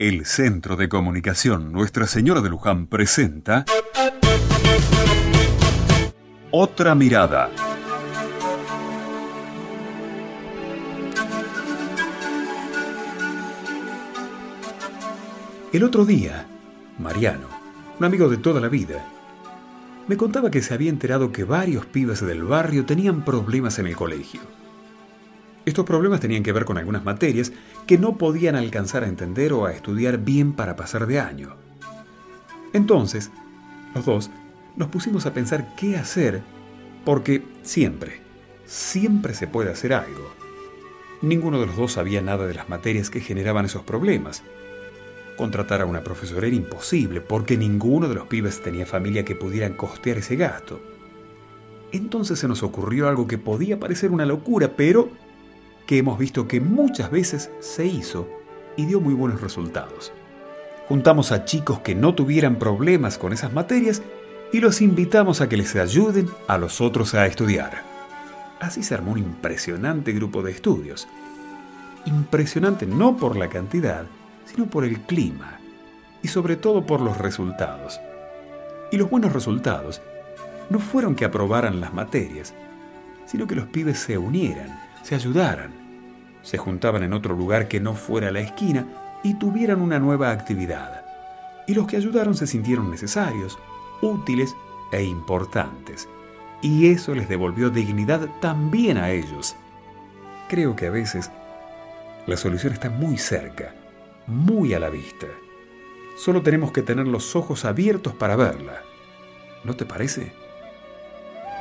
El Centro de Comunicación Nuestra Señora de Luján presenta Otra Mirada. El otro día, Mariano, un amigo de toda la vida, me contaba que se había enterado que varios pibes del barrio tenían problemas en el colegio. Estos problemas tenían que ver con algunas materias que no podían alcanzar a entender o a estudiar bien para pasar de año. Entonces, los dos nos pusimos a pensar qué hacer porque siempre, siempre se puede hacer algo. Ninguno de los dos sabía nada de las materias que generaban esos problemas. Contratar a una profesora era imposible porque ninguno de los pibes tenía familia que pudieran costear ese gasto. Entonces se nos ocurrió algo que podía parecer una locura, pero que hemos visto que muchas veces se hizo y dio muy buenos resultados. Juntamos a chicos que no tuvieran problemas con esas materias y los invitamos a que les ayuden a los otros a estudiar. Así se armó un impresionante grupo de estudios. Impresionante no por la cantidad, sino por el clima y sobre todo por los resultados. Y los buenos resultados no fueron que aprobaran las materias, sino que los pibes se unieran, se ayudaran, se juntaban en otro lugar que no fuera la esquina y tuvieran una nueva actividad. Y los que ayudaron se sintieron necesarios, útiles e importantes. Y eso les devolvió dignidad también a ellos. Creo que a veces la solución está muy cerca, muy a la vista. Solo tenemos que tener los ojos abiertos para verla. ¿No te parece?